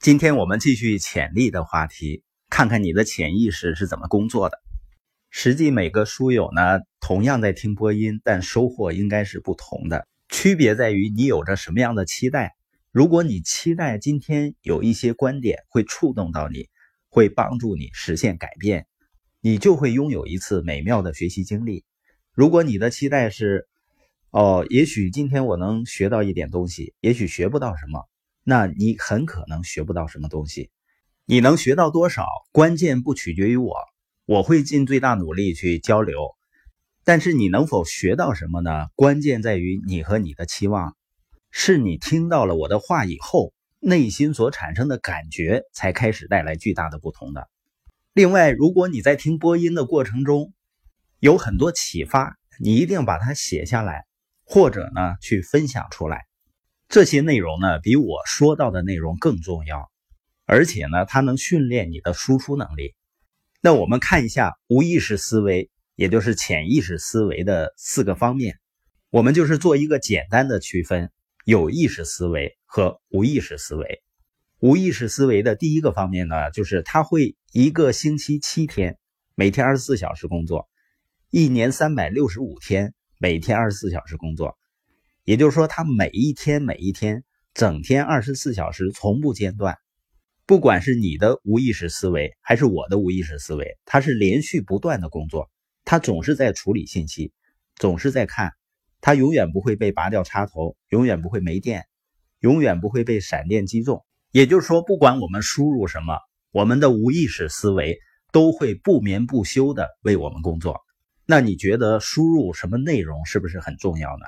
今天我们继续潜力的话题，看看你的潜意识是怎么工作的。实际每个书友呢，同样在听播音，但收获应该是不同的。区别在于你有着什么样的期待。如果你期待今天有一些观点会触动到你，会帮助你实现改变，你就会拥有一次美妙的学习经历。如果你的期待是，哦，也许今天我能学到一点东西，也许学不到什么，那你很可能学不到什么东西。你能学到多少，关键不取决于我，我会尽最大努力去交流。但是你能否学到什么呢？关键在于你和你的期望，是你听到了我的话以后，内心所产生的感觉才开始带来巨大的不同的。另外，如果你在听播音的过程中有很多启发，你一定把它写下来。或者呢，去分享出来，这些内容呢，比我说到的内容更重要，而且呢，它能训练你的输出能力。那我们看一下无意识思维，也就是潜意识思维的四个方面，我们就是做一个简单的区分：有意识思维和无意识思维。无意识思维的第一个方面呢，就是它会一个星期七天，每天二十四小时工作，一年三百六十五天。每天二十四小时工作，也就是说，他每一天每一天，整天二十四小时从不间断。不管是你的无意识思维，还是我的无意识思维，它是连续不断的工作，它总是在处理信息，总是在看，它永远不会被拔掉插头，永远不会没电，永远不会被闪电击中。也就是说，不管我们输入什么，我们的无意识思维都会不眠不休的为我们工作。那你觉得输入什么内容是不是很重要呢？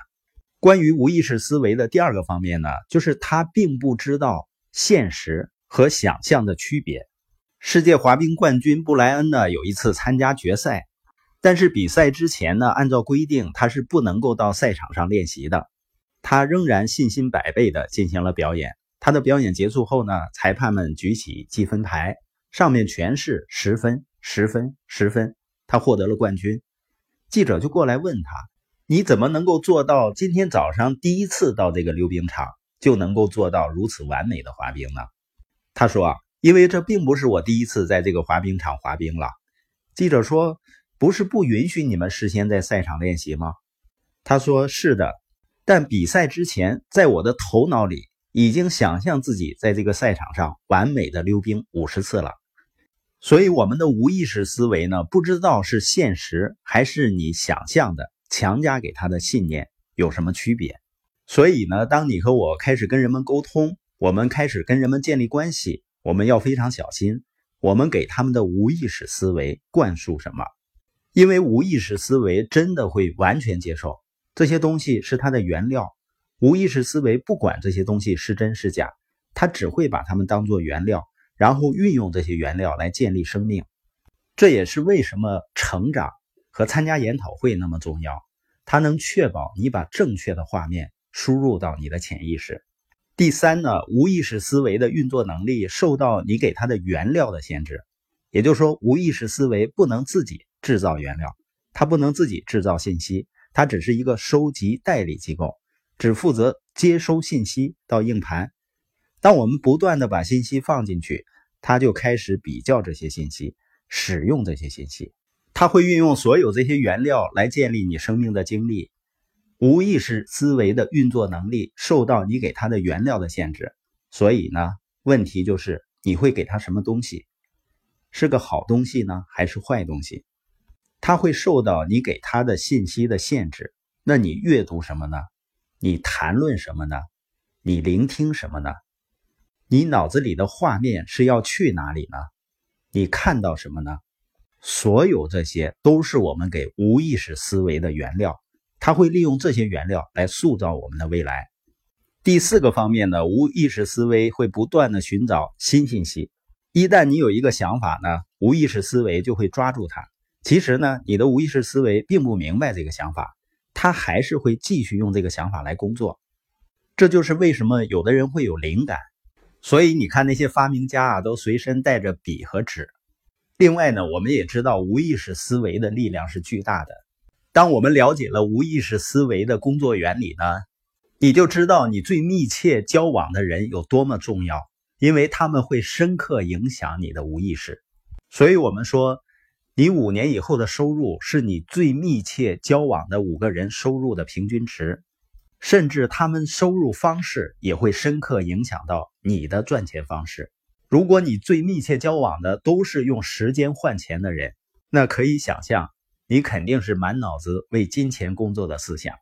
关于无意识思维的第二个方面呢，就是他并不知道现实和想象的区别。世界滑冰冠军布莱恩呢，有一次参加决赛，但是比赛之前呢，按照规定他是不能够到赛场上练习的。他仍然信心百倍的进行了表演。他的表演结束后呢，裁判们举起积分牌，上面全是十分、十分、十分，他获得了冠军。记者就过来问他：“你怎么能够做到今天早上第一次到这个溜冰场就能够做到如此完美的滑冰呢？”他说：“因为这并不是我第一次在这个滑冰场滑冰了。”记者说：“不是不允许你们事先在赛场练习吗？”他说：“是的，但比赛之前，在我的头脑里已经想象自己在这个赛场上完美的溜冰五十次了。”所以，我们的无意识思维呢，不知道是现实还是你想象的，强加给他的信念有什么区别？所以呢，当你和我开始跟人们沟通，我们开始跟人们建立关系，我们要非常小心，我们给他们的无意识思维灌输什么？因为无意识思维真的会完全接受这些东西是它的原料，无意识思维不管这些东西是真是假，它只会把它们当做原料。然后运用这些原料来建立生命，这也是为什么成长和参加研讨会那么重要。它能确保你把正确的画面输入到你的潜意识。第三呢，无意识思维的运作能力受到你给它的原料的限制，也就是说，无意识思维不能自己制造原料，它不能自己制造信息，它只是一个收集代理机构，只负责接收信息到硬盘。当我们不断的把信息放进去。它就开始比较这些信息，使用这些信息，他会运用所有这些原料来建立你生命的经历。无意识思维的运作能力受到你给他的原料的限制，所以呢，问题就是你会给他什么东西，是个好东西呢，还是坏东西？他会受到你给他的信息的限制。那你阅读什么呢？你谈论什么呢？你聆听什么呢？你脑子里的画面是要去哪里呢？你看到什么呢？所有这些都是我们给无意识思维的原料，它会利用这些原料来塑造我们的未来。第四个方面呢，无意识思维会不断的寻找新信息。一旦你有一个想法呢，无意识思维就会抓住它。其实呢，你的无意识思维并不明白这个想法，它还是会继续用这个想法来工作。这就是为什么有的人会有灵感。所以你看，那些发明家啊，都随身带着笔和纸。另外呢，我们也知道无意识思维的力量是巨大的。当我们了解了无意识思维的工作原理呢，你就知道你最密切交往的人有多么重要，因为他们会深刻影响你的无意识。所以，我们说，你五年以后的收入是你最密切交往的五个人收入的平均值，甚至他们收入方式也会深刻影响到你的赚钱方式。如果你最密切交往的都是用时间换钱的人，那可以想象，你肯定是满脑子为金钱工作的思想。